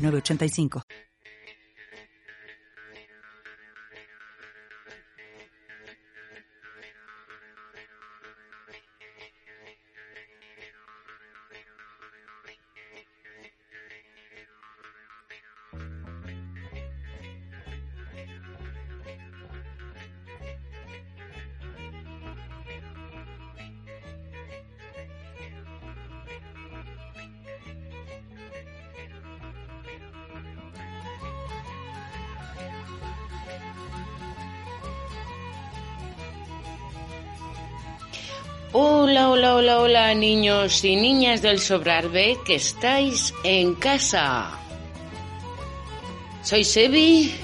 985. Hola, hola, hola, hola, niños y niñas del Sobrarbe que estáis en casa. Soy Sebi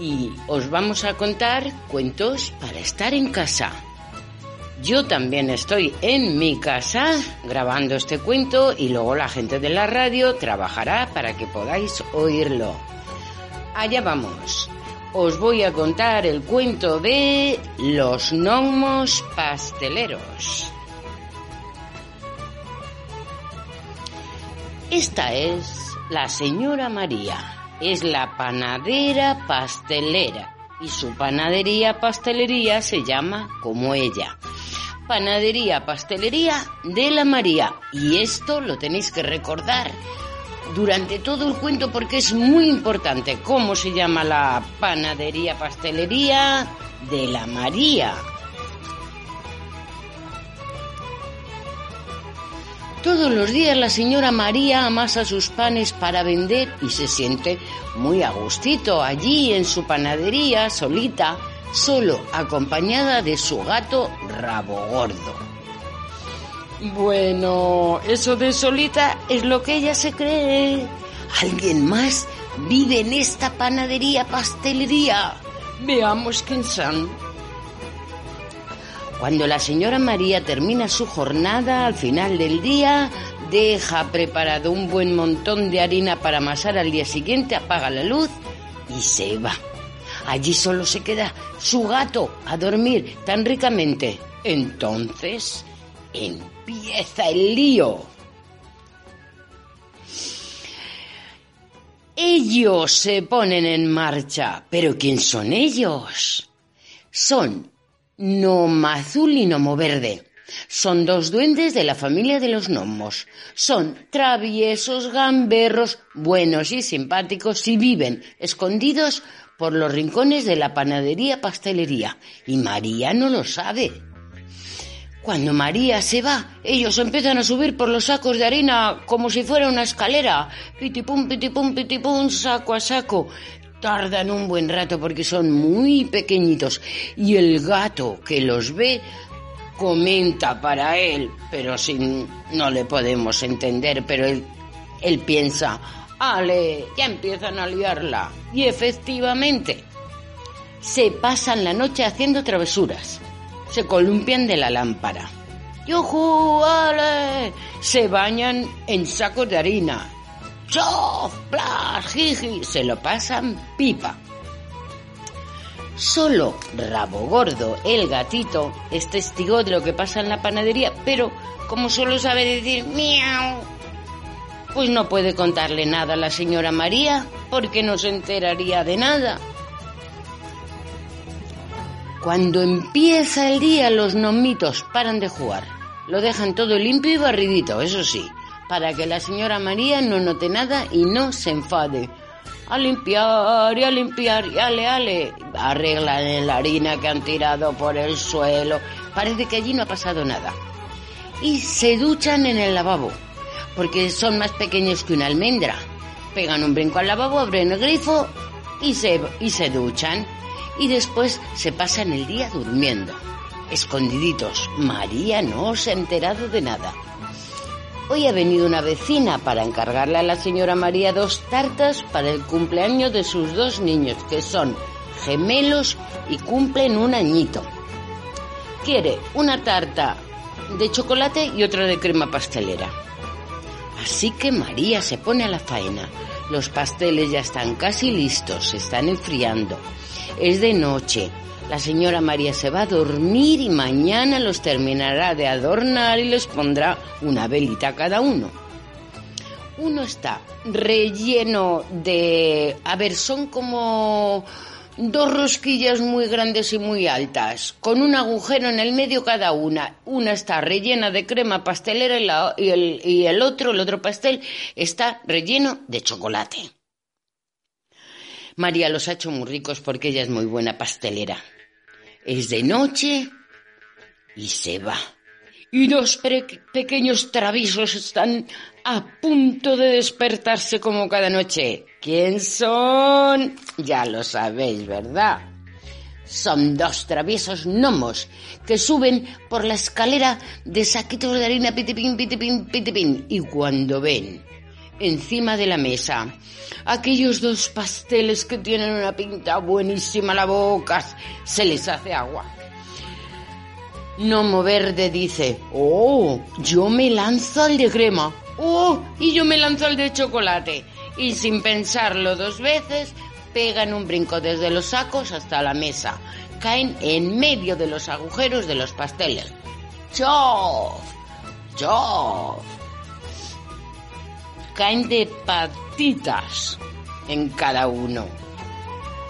y os vamos a contar cuentos para estar en casa. Yo también estoy en mi casa grabando este cuento y luego la gente de la radio trabajará para que podáis oírlo. Allá vamos os voy a contar el cuento de los gnomos pasteleros. Esta es la señora María, es la panadera pastelera y su panadería pastelería se llama como ella. Panadería pastelería de la María y esto lo tenéis que recordar durante todo el cuento porque es muy importante cómo se llama la panadería pastelería de la María. Todos los días la señora María amasa sus panes para vender y se siente muy a gustito allí en su panadería solita, solo acompañada de su gato rabo gordo. Bueno, eso de solita es lo que ella se cree. ¿Alguien más vive en esta panadería pastelería? Veamos quién son. Cuando la señora María termina su jornada al final del día, deja preparado un buen montón de harina para amasar al día siguiente, apaga la luz y se va. Allí solo se queda su gato a dormir tan ricamente. Entonces, empieza el lío. Ellos se ponen en marcha. ¿Pero quién son ellos? Son Noma Azul y Nomo Verde. Son dos duendes de la familia de los gnomos. Son traviesos, gamberros, buenos y simpáticos y viven escondidos por los rincones de la panadería pastelería. Y María no lo sabe. Cuando María se va, ellos empiezan a subir por los sacos de harina como si fuera una escalera. Pitipum, pitipum, pitipum, saco a saco. Tardan un buen rato porque son muy pequeñitos. Y el gato que los ve comenta para él, pero sin no le podemos entender, pero él, él piensa, ale, ya empiezan a liarla. Y efectivamente, se pasan la noche haciendo travesuras se columpian de la lámpara. ¡Yujú! ¡Ale! Se bañan en sacos de harina. ¡Chof! ¡Plas! ¡Jiji! Se lo pasan pipa. Solo Rabo Gordo, el gatito, es testigo de lo que pasa en la panadería, pero como solo sabe decir miau, pues no puede contarle nada a la señora María, porque no se enteraría de nada. Cuando empieza el día los nomitos paran de jugar. Lo dejan todo limpio y barridito, eso sí, para que la señora María no note nada y no se enfade. A limpiar y a limpiar y ale, ale. Arreglan la harina que han tirado por el suelo. Parece que allí no ha pasado nada. Y se duchan en el lavabo, porque son más pequeños que una almendra. Pegan un brinco al lavabo, abren el grifo y se, y se duchan y después se pasan el día durmiendo, escondiditos. María no se ha enterado de nada. Hoy ha venido una vecina para encargarle a la señora María dos tartas para el cumpleaños de sus dos niños, que son gemelos y cumplen un añito. Quiere una tarta de chocolate y otra de crema pastelera. Así que María se pone a la faena. Los pasteles ya están casi listos, se están enfriando. Es de noche. La señora María se va a dormir y mañana los terminará de adornar y les pondrá una velita a cada uno. Uno está relleno de... A ver, son como dos rosquillas muy grandes y muy altas, con un agujero en el medio cada una. Una está rellena de crema pastelera y, el, y el otro, el otro pastel, está relleno de chocolate. María los ha hecho muy ricos porque ella es muy buena pastelera. Es de noche y se va. Y dos pequeños traviesos están a punto de despertarse como cada noche. ¿Quién son? Ya lo sabéis, ¿verdad? Son dos traviesos gnomos que suben por la escalera de saquitos de harina pitipín, pitipín, pitipín. Y cuando ven encima de la mesa aquellos dos pasteles que tienen una pinta buenísima la boca, se les hace agua. Nomo Verde dice, oh, yo me lanzo al de crema, oh, y yo me lanzo al de chocolate. Y sin pensarlo dos veces, pegan un brinco desde los sacos hasta la mesa. Caen en medio de los agujeros de los pasteles. ¡Chof! ¡Chof! Caen de patitas en cada uno.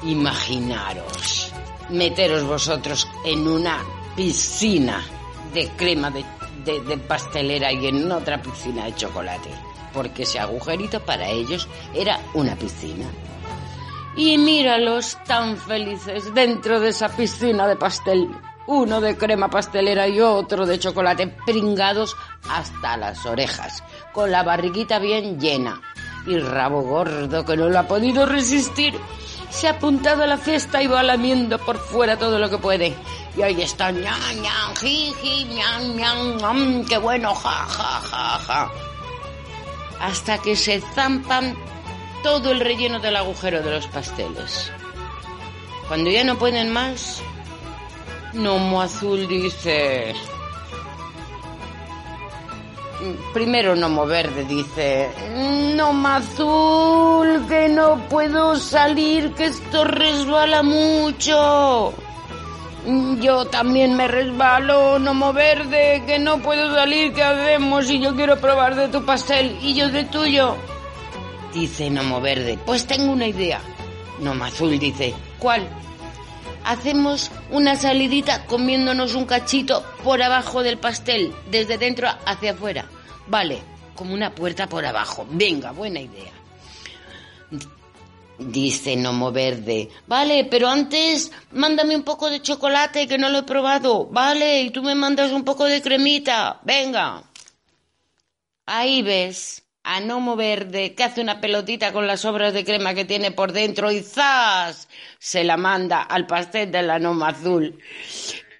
Imaginaros, meteros vosotros en una piscina de crema de, pastelera y en otra piscina de chocolate, porque ese agujerito para ellos era una piscina. Y míralos tan felices dentro de esa piscina de pastel uno de crema pastelera y otro de chocolate pringados hasta las orejas, con la barriguita bien llena. Y rabo gordo que no lo ha podido resistir, se ha apuntado a la fiesta y va lamiendo por fuera todo lo que puede. Y ahí está, ñan, ñan, jiji, ñan, ñan, qué bueno, ja, ja, ja, ja. Hasta que se zampan todo el relleno del agujero de los pasteles. Cuando ya no pueden más, Nomo Azul dice... Primero Nomo Verde dice... Nomo Azul, que no puedo salir, que esto resbala mucho. Yo también me resbalo, Nomo Verde, que no puedo salir, ¿qué hacemos? Y yo quiero probar de tu pastel y yo de tuyo. Dice Nomo Verde, pues tengo una idea. Nomo Azul dice, ¿cuál? hacemos una salidita comiéndonos un cachito por abajo del pastel, desde dentro hacia afuera. Vale, como una puerta por abajo. Venga, buena idea. Dice Nomo Verde. Vale, pero antes mándame un poco de chocolate que no lo he probado. Vale, y tú me mandas un poco de cremita. Venga. Ahí ves a Nomo Verde que hace una pelotita con las sobras de crema que tiene por dentro y ¡zas! se la manda al pastel de la Nomo Azul.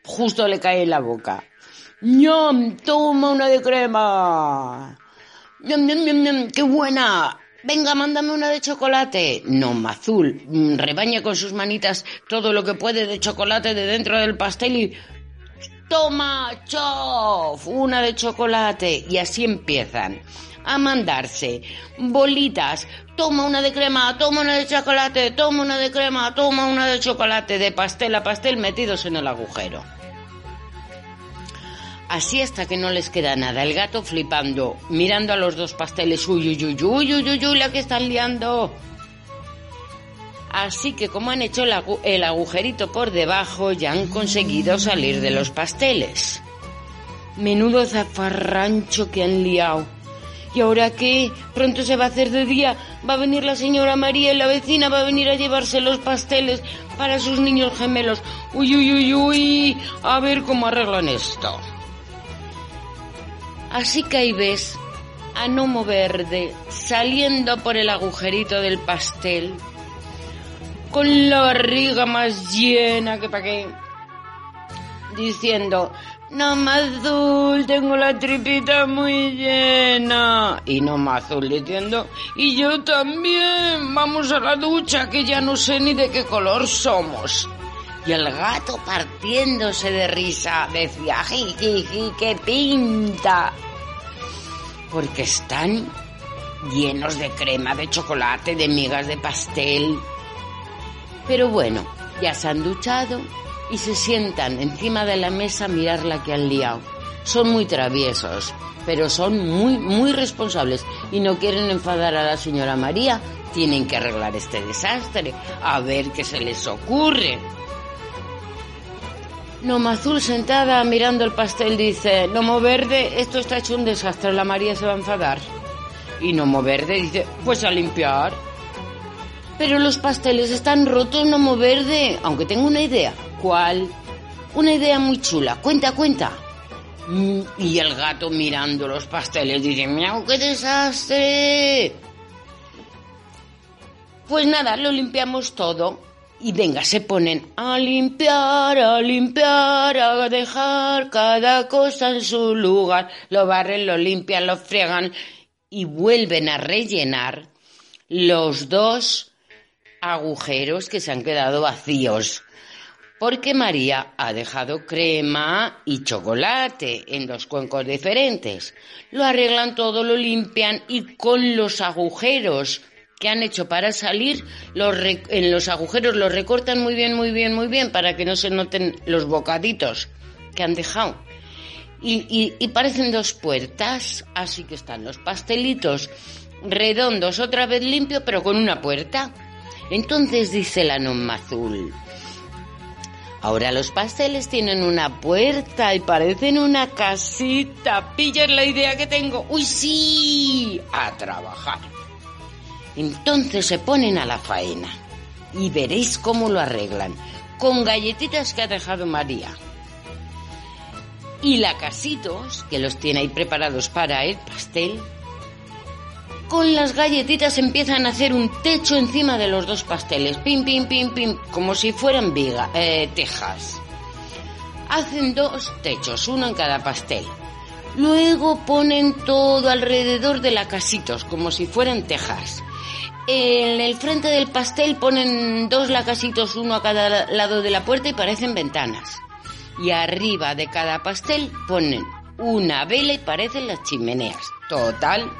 Justo le cae en la boca. ¡Ñam! ¡Toma una de crema! ¡Ñam, ñam, ñam, ñam! ¡Qué buena! Venga, mándame una de chocolate. Nomo Azul rebaña con sus manitas todo lo que puede de chocolate de dentro del pastel y toma, chof, una de chocolate. Y así empiezan a mandarse bolitas. Toma una de crema, toma una de chocolate, toma una de crema, toma una de chocolate, de pastel a pastel metidos en el agujero. Así hasta que no les queda nada. El gato flipando, mirando a los dos pasteles. Uy, uy, uy, uy, uy, uy, uy, la que están liando. Así que como han hecho el agujerito por debajo, ya han conseguido salir de los pasteles. Menudo zafarrancho que han liado. ¿Y ahora qué? Pronto se va a hacer de día. Va a venir la señora María y la vecina va a venir a llevarse los pasteles para sus niños gemelos. Uy, uy, uy, uy. A ver cómo arreglan esto. Así que ahí ves a Nomo Verde saliendo por el agujerito del pastel con la barriga más llena que para qué. Diciendo, Noma Azul, tengo la tripita muy llena. Y Noma Azul diciendo, y yo también, vamos a la ducha que ya no sé ni de qué color somos. Y el gato partiéndose de risa decía, jiji, qué pinta. Porque están llenos de crema, de chocolate, de migas de pastel. Pero bueno, ya se han duchado y se sientan encima de la mesa a mirar la que han liado. Son muy traviesos, pero son muy, muy responsables y no quieren enfadar a la señora María. Tienen que arreglar este desastre, a ver qué se les ocurre. Noma Azul sentada mirando el pastel dice, Nomo Verde, esto está hecho un desastre, la María se va a enfadar. Y Nomo Verde dice, pues a limpiar. Pero los pasteles están rotos, Nomo Verde, aunque tengo una idea. ¿Cuál? Una idea muy chula. Cuenta, cuenta. Mm, y el gato mirando los pasteles dice, miau, qué desastre. Pues nada, lo limpiamos todo. Y venga, se ponen a limpiar, a limpiar, a dejar cada cosa en su lugar. Lo barren, lo limpian, lo friegan y vuelven a rellenar los dos agujeros que se han quedado vacíos. Porque María ha dejado crema y chocolate en dos cuencos diferentes. Lo arreglan todo, lo limpian y con los agujeros que han hecho para salir, los en los agujeros los recortan muy bien, muy bien, muy bien para que no se noten los bocaditos que han dejado. Y, parecen dos puertas, así que están los pastelitos redondos, otra vez limpios, pero con una puerta. Entonces dice la Noma Azul. Ahora los pasteles tienen una puerta y parecen una casita. ¿Pillas la idea que tengo? ¡Uy, sí! A trabajar. Entonces se ponen a la faena y veréis cómo lo arreglan, con galletitas que ha dejado María. Y lacasitos, que los tiene ahí preparados para el pastel, con las galletitas empiezan a hacer un techo encima de los dos pasteles, pim, pim, pim, pim, como si fueran viga, eh, tejas. Hacen dos techos, uno en cada pastel. Luego ponen todo alrededor de lacasitos, como si fueran tejas. En el frente del pastel ponen dos lacasitos, uno a cada lado de la puerta y parecen ventanas. Y arriba de cada pastel ponen una vela y parecen las chimeneas. Total,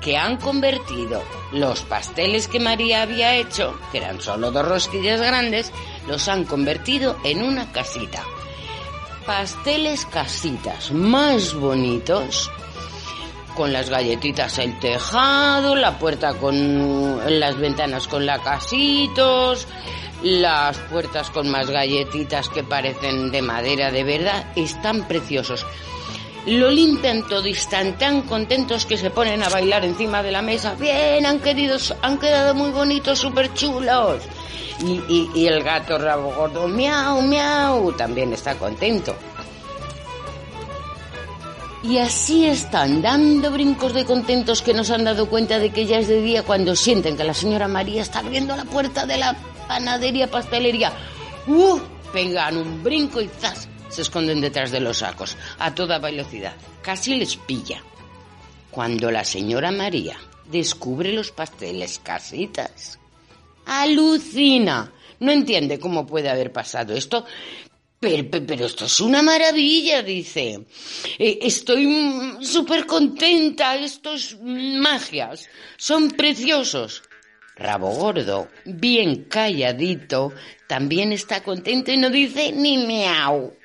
que han convertido los pasteles que María había hecho, que eran solo dos rosquillas grandes, los han convertido en una casita. Pasteles casitas más bonitos con las galletitas el tejado, la puerta con las ventanas con lacasitos, las puertas con más galletitas que parecen de madera de verdad, están preciosos. Lo limpian todo y están tan contentos que se ponen a bailar encima de la mesa. Bien, han, querido, han quedado muy bonitos, súper chulos. Y, y el gato rabo gordo, miau, miau, también está contento. Y así están, dando brincos de contentos que nos han dado cuenta de que ya es de día cuando sienten que la señora María está abriendo la puerta de la panadería, pastelería. ¡Uh! Pegan un brinco y ¡zas! Esconden detrás de los sacos, a toda velocidad. Casi les pilla. Cuando la señora María descubre los pasteles casitas, alucina. No entiende cómo puede haber pasado esto, pero, esto es una maravilla, dice. Eh, estoy súper contenta, estos magias. Son preciosos. Rabo Gordo, bien calladito, también está contento y no dice ni miau.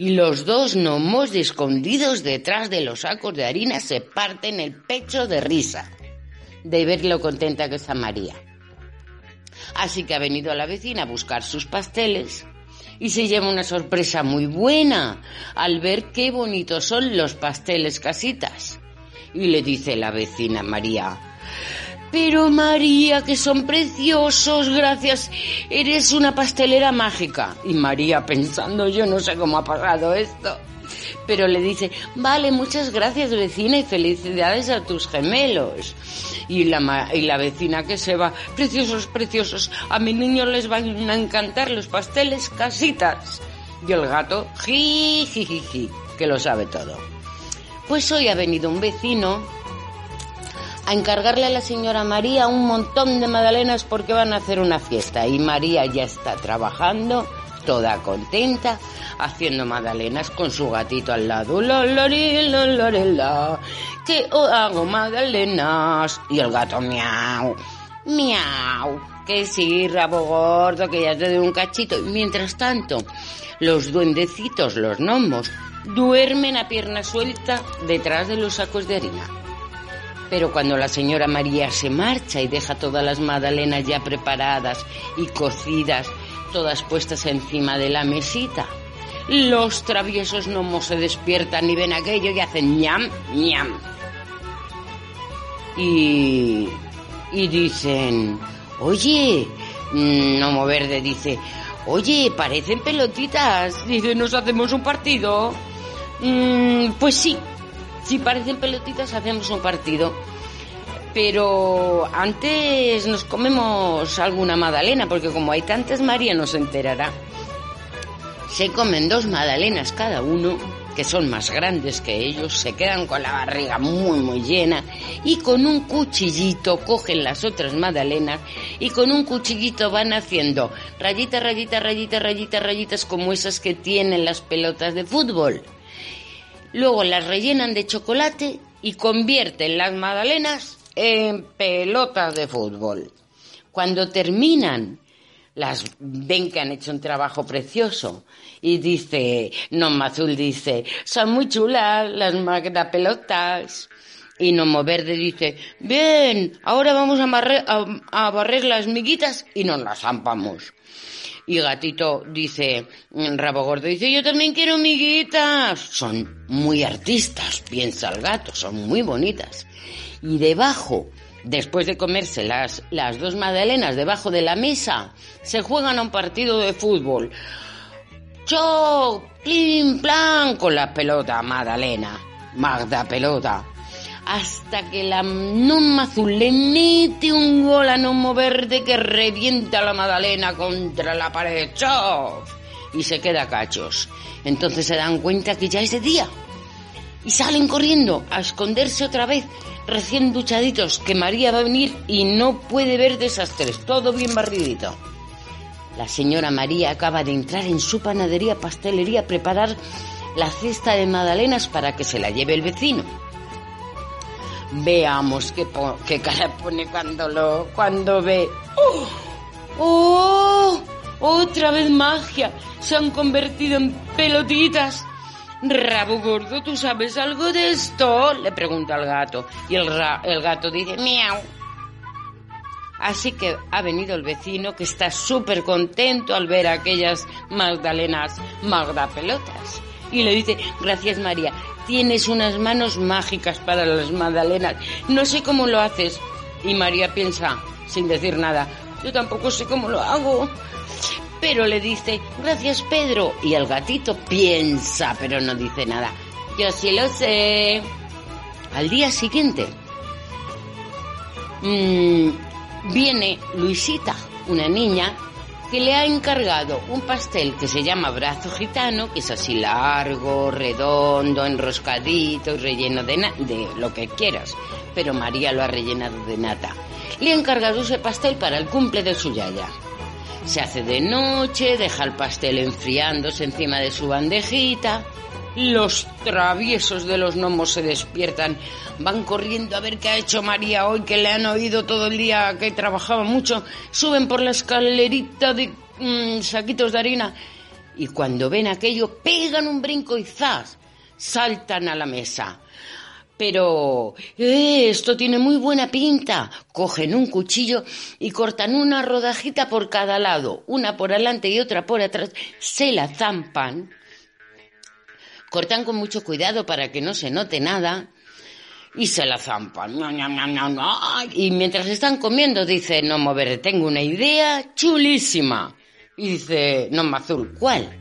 Y los dos gnomos escondidos detrás de los sacos de harina se parten el pecho de risa de ver lo contenta que está María. Así que ha venido a la vecina a buscar sus pasteles y se lleva una sorpresa muy buena al ver qué bonitos son los pasteles casitas. Y le dice la vecina María, pero María, que son preciosos, gracias, eres una pastelera mágica. Y María pensando, yo no sé cómo ha pasado esto pero le dice, vale, muchas gracias vecina y felicidades a tus gemelos. Y la, y la vecina que se va, preciosos, preciosos, a mi niño les van a encantar los pasteles casitas. Y el gato, ji, ji, ji, ji, que lo sabe todo. Pues hoy ha venido un vecino a encargarle a la señora María un montón de magdalenas porque van a hacer una fiesta. Y María ya está trabajando, toda contenta, haciendo magdalenas con su gatito al lado. La, la, la, la, la, que hago magdalenas. Y el gato miau, miau, que sí, rabo gordo, que ya te doy un cachito. Y mientras tanto, los duendecitos, los gnomos, duermen a pierna suelta detrás de los sacos de harina. Pero cuando la señora María se marcha y deja todas las magdalenas ya preparadas y cocidas, todas puestas encima de la mesita, los traviesos gnomos se despiertan y ven aquello y hacen ñam, ñam. Y, y dicen, oye, gnomo verde dice, oye, parecen pelotitas. Dice, ¿nos hacemos un partido? Mm, pues sí, si parecen pelotitas hacemos un partido. Pero antes nos comemos alguna magdalena, porque como hay tantas, María no se enterará. Se comen dos magdalenas cada uno, que son más grandes que ellos, se quedan con la barriga muy muy llena y con un cuchillito cogen las otras magdalenas y con un cuchillito van haciendo rayitas, rayitas, rayitas, rayitas, rayitas como esas que tienen las pelotas de fútbol. Luego las rellenan de chocolate y convierten las magdalenas en pelotas de fútbol. Cuando terminan, las ven que han hecho un trabajo precioso y dice, Nomo Azul dice, son muy chulas las magda pelotas. Y Nomo Verde dice, bien, ahora vamos a, a, a barrer las miguitas y nos las zampamos. Y Gatito dice, Rabo Gordo dice, yo también quiero miguitas. Son muy artistas, piensa el gato, son muy bonitas. Y debajo, después de comerse las, las dos magdalenas debajo de la mesa, se juegan a un partido de fútbol. ¡Cho! ¡Plim, plan! Con la pelota, Magdalena. Magda pelota hasta que la Noma Azul le mete un gol a Nomo Verde que revienta la Madalena contra la pared. ¡Chof! Y se queda cachos. Entonces se dan cuenta que ya es de día. Y salen corriendo a esconderse otra vez, recién duchaditos, que María va a venir y no puede ver desastres, todo bien barridito. La señora María acaba de entrar en su panadería pastelería a preparar la cesta de magdalenas para que se la lleve el vecino. Veamos qué, qué cara pone cuando lo cuando ve. ¡Oh! ¡Oh! Otra vez magia. Se han convertido en pelotitas. Rabo gordo, ¿tú sabes algo de esto? Le pregunta al gato. Y el, el gato dice, miau. Así que ha venido el vecino que está súper contento al ver aquellas magdalenas magda pelotas. Y le dice, gracias María, tienes unas manos mágicas para las magdalenas. No sé cómo lo haces. Y María piensa, sin decir nada, yo tampoco sé cómo lo hago. Pero le dice, gracias Pedro. Y el gatito piensa, pero no dice nada. Yo sí lo sé. Al día siguiente mmm, viene Luisita, una niña que le ha encargado un pastel que se llama brazo gitano, que es así largo, redondo, enroscadito relleno de, de lo que quieras. Pero María lo ha rellenado de nata. Le ha encargado ese pastel para el cumple de su yaya. Se hace de noche, deja el pastel enfriándose encima de su bandejita los traviesos de los gnomos se despiertan, van corriendo a ver qué ha hecho María hoy, que le han oído todo el día que trabajaba mucho, suben por la escalerita de mm, saquitos de harina y cuando ven aquello pegan un brinco y ¡zas! saltan a la mesa. Pero eh, esto tiene muy buena pinta. Cogen un cuchillo y cortan una rodajita por cada lado, una por adelante y otra por atrás, se la zampan cortan con mucho cuidado para que no se note nada y se la zampan. Y mientras están comiendo dice, no mover, tengo una idea chulísima. Y dice, no azul, ¿cuál?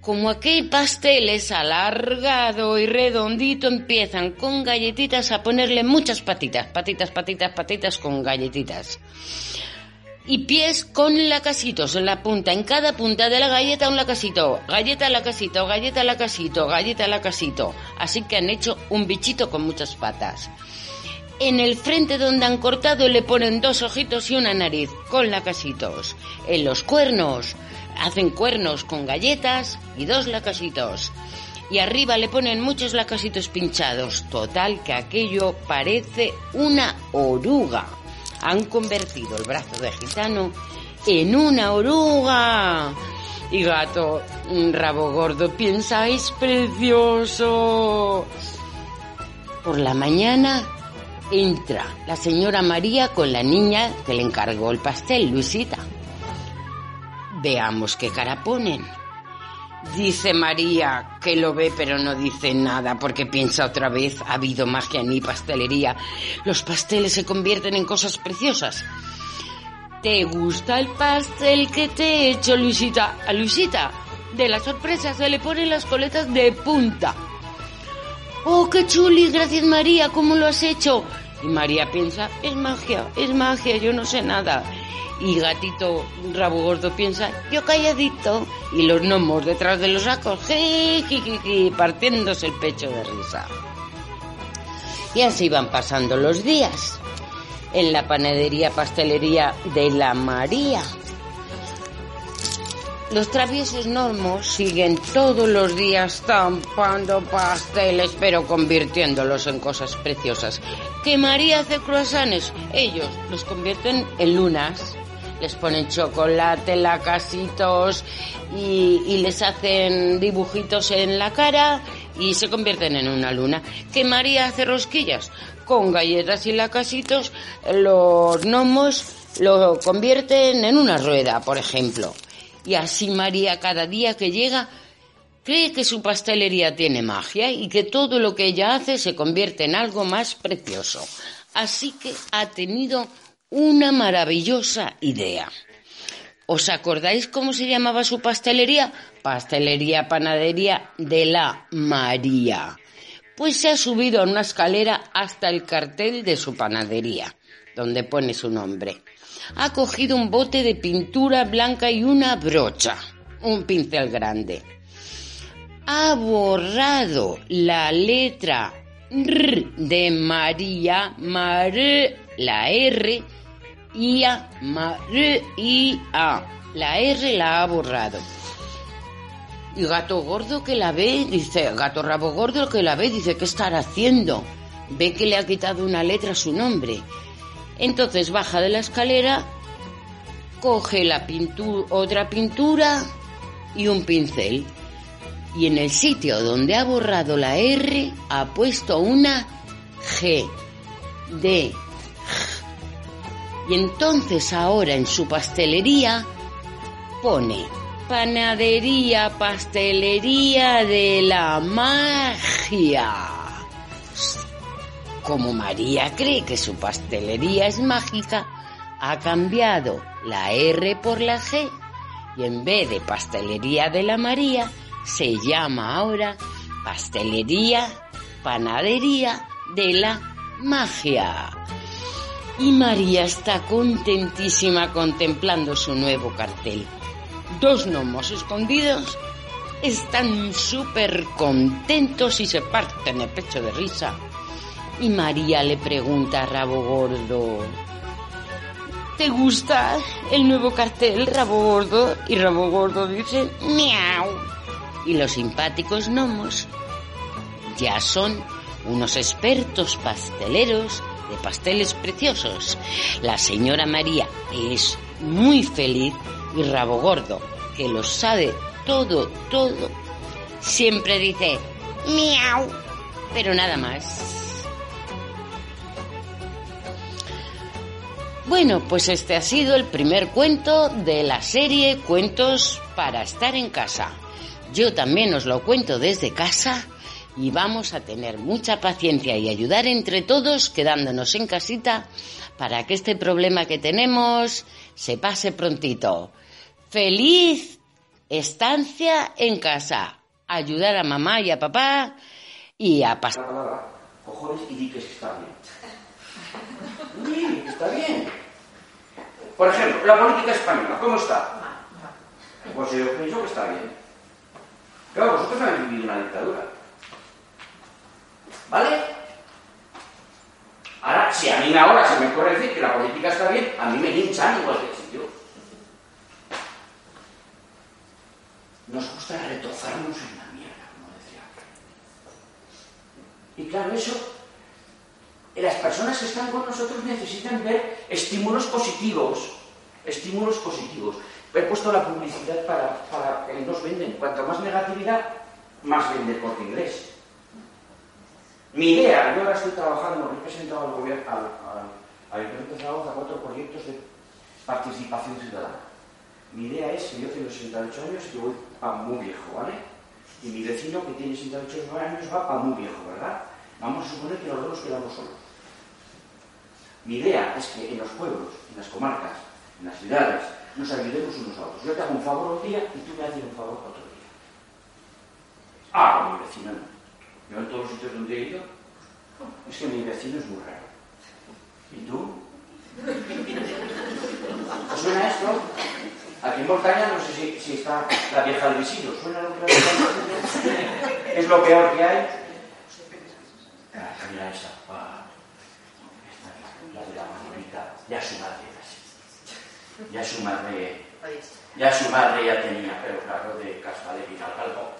Como aquel pastel es alargado y redondito, empiezan con galletitas a ponerle muchas patitas, patitas, patitas, patitas con galletitas. Y pies con lacasitos en la punta, en cada punta de la galleta un lacasito, galleta lacasito, galleta lacasito, galleta lacasito. Así que han hecho un bichito con muchas patas. En el frente donde han cortado le ponen dos ojitos y una nariz con lacasitos. En los cuernos hacen cuernos con galletas y dos lacasitos. Y arriba le ponen muchos lacasitos pinchados. Total que aquello parece una oruga han convertido el brazo de gitano en una oruga. Y gato, rabo gordo, piensa, es precioso. Por la mañana entra la señora María con la niña que le encargó el pastel, Luisita. Veamos qué cara ponen. Dice María que lo ve pero no dice nada porque piensa otra vez, ha habido magia en mi pastelería. Los pasteles se convierten en cosas preciosas. ¿Te gusta el pastel que te he hecho, Luisita? A Luisita, de la sorpresa, se le ponen las coletas de punta. ¡Oh, qué chuli! Gracias, María, ¿cómo lo has hecho? Y María piensa, es magia, es magia, yo no sé nada. Y gatito rabo gordo piensa, yo calladito. Y los gnomos detrás de los sacos, partiéndose el pecho de risa. Y así van pasando los días en la panadería pastelería de la María. Los traviesos gnomos siguen todos los días tampando pasteles, pero convirtiéndolos en cosas preciosas. Que María hace croissants, ellos los convierten en lunas les ponen chocolate, lacasitos y, y les hacen dibujitos en la cara y se convierten en una luna. Que María hace rosquillas con galletas y lacasitos, los gnomos lo convierten en una rueda, por ejemplo. Y así María cada día que llega cree que su pastelería tiene magia y que todo lo que ella hace se convierte en algo más precioso. Así que ha tenido una maravillosa idea. ¿Os acordáis cómo se llamaba su pastelería? Pastelería Panadería de la María. Pues se ha subido a una escalera hasta el cartel de su panadería, donde pone su nombre. Ha cogido un bote de pintura blanca y una brocha, un pincel grande. Ha borrado la letra R de María, la R, y A, y A. La R la ha borrado. Y gato gordo que la ve, dice, gato rabo gordo que la ve, dice, ¿qué estará haciendo? Ve que le ha quitado una letra a su nombre. Entonces baja de la escalera, coge la pintura, otra pintura y un pincel. Y en el sitio donde ha borrado la R ha puesto una G de y entonces ahora en su pastelería pone panadería, pastelería de la magia. Como María cree que su pastelería es mágica, ha cambiado la R por la G y en vez de pastelería de la María, se llama ahora pastelería, panadería de la magia. Y María está contentísima contemplando su nuevo cartel. Dos gnomos escondidos están súper contentos y se parten el pecho de risa. Y María le pregunta a Rabo Gordo, ¿te gusta el nuevo cartel, Rabo Gordo? Y Rabo Gordo dice, miau. Y los simpáticos gnomos ya son unos expertos pasteleros de pasteles preciosos. La señora María es muy feliz y Rabo Gordo, que lo sabe todo, todo, siempre dice miau, pero nada más. Bueno, pues este ha sido el primer cuento de la serie Cuentos para estar en casa. Yo también os lo cuento desde casa y vamos a tener mucha paciencia y ayudar entre todos quedándonos en casita para que este problema que tenemos se pase prontito. Feliz estancia en casa. Ayudar a mamá y a papá y a pasar. Cojones y. está bien. Por ejemplo, la política española, ¿cómo está? Pues yo pienso que está bien. Claro, vosotros habéis vivido una dictadura. ¿Vale? Ahora, si a mí ahora se me ocurre decir que la política está bien, a mí me linchan igual que si yo. Nos gusta retozarnos en la mierda, como decía. Y claro, eso las personas que están con nosotros necesitan ver estímulos positivos, estímulos positivos. He puesto la publicidad para, para que nos venden. Cuanto más negatividad, más vende el corte inglés. Mi idea, yo ahora estoy trabajando, he presentado al gobierno, al, Ayuntamiento de Zaragoza cuatro proyectos de participación ciudadana. Mi idea es que yo tengo 68 años y que voy a muy viejo, ¿vale? Y mi vecino que tiene 68 años va a muy viejo, ¿verdad? Vamos a suponer que los dos quedamos solos. Mi idea es que en los pueblos, en las comarcas, en las ciudades, nos ayudemos unos a otros. Yo te hago un favor un día y tú me haces un favor otro día. Ah, con mi vecino no. Yo en todos los sitios donde he ido, es que mi vecino es muy raro. ¿Y tú? ¿Os suena esto? Aquí en Montaña no sé si, está la vieja del. ¿Suena lo que Es lo peor que hay. Ah, mira esa. Ah de la Manolita, ya su madre Ya su madre, ya su madre ya tenía, pero claro, de casa de algo.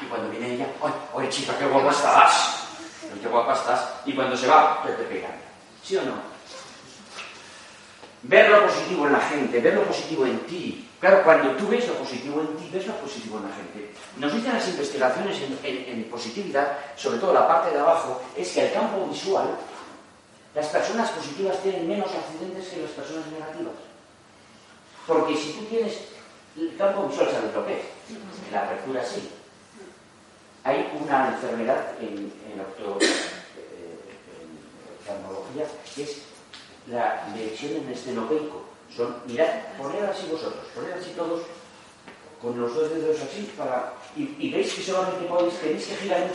y cuando viene ella, ¡ay, oye chica, qué guapa estás! ¡Qué guapa estás! Y cuando se va, te, te pegan. ¿Sí o no? Ver lo positivo en la gente, ver lo positivo en ti. Claro, cuando tú ves lo positivo en ti, ves lo positivo en la gente. Nos dicen las investigaciones en, en positividad, sobre todo la parte de abajo, es que el campo visual las personas positivas tienen menos accidentes que las personas negativas. Porque si tú tienes el campo visual, ¿sabes lo que es? La apertura sí. Hay una enfermedad en, en, eh, que es la lesión en estenopeico. Son, mirad, poned así vosotros, poned así todos con los dos dedos así para. Y, veis que solamente podéis, tenéis que girar